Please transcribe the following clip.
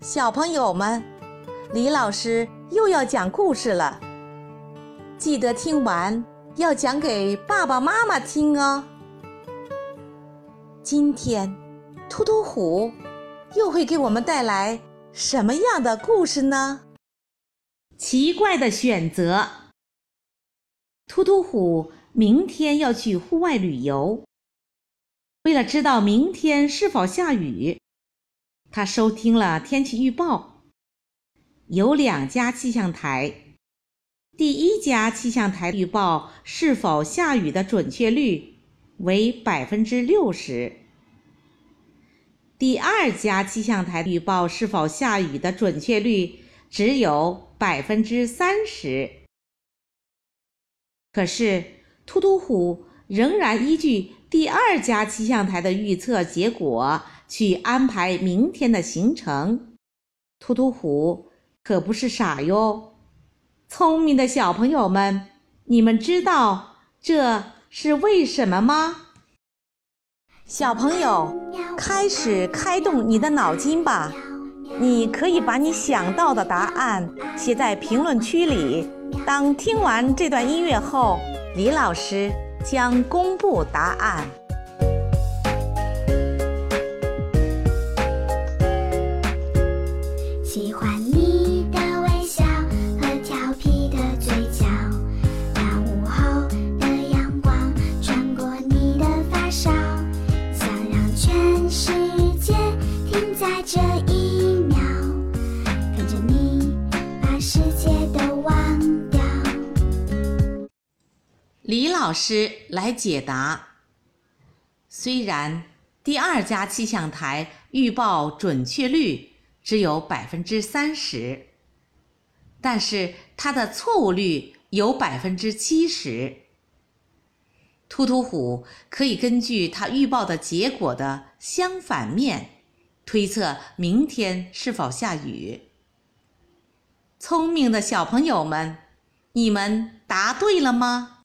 小朋友们，李老师又要讲故事了，记得听完要讲给爸爸妈妈听哦。今天，突突虎又会给我们带来什么样的故事呢？奇怪的选择。突突虎明天要去户外旅游，为了知道明天是否下雨。他收听了天气预报，有两家气象台。第一家气象台预报是否下雨的准确率为百分之六十。第二家气象台预报是否下雨的准确率只有百分之三十。可是，突突虎仍然依据第二家气象台的预测结果。去安排明天的行程，突突虎可不是傻哟。聪明的小朋友们，你们知道这是为什么吗？小朋友，开始开动你的脑筋吧！你可以把你想到的答案写在评论区里。当听完这段音乐后，李老师将公布答案。喜欢你的微笑和调皮的嘴角，那午后的阳光穿过你的发梢，想让全世界停在这一秒，跟着你把世界都忘掉。李老师来解答。虽然第二家气象台预报准确率。只有百分之三十，但是它的错误率有百分之七十。突突虎可以根据它预报的结果的相反面，推测明天是否下雨。聪明的小朋友们，你们答对了吗？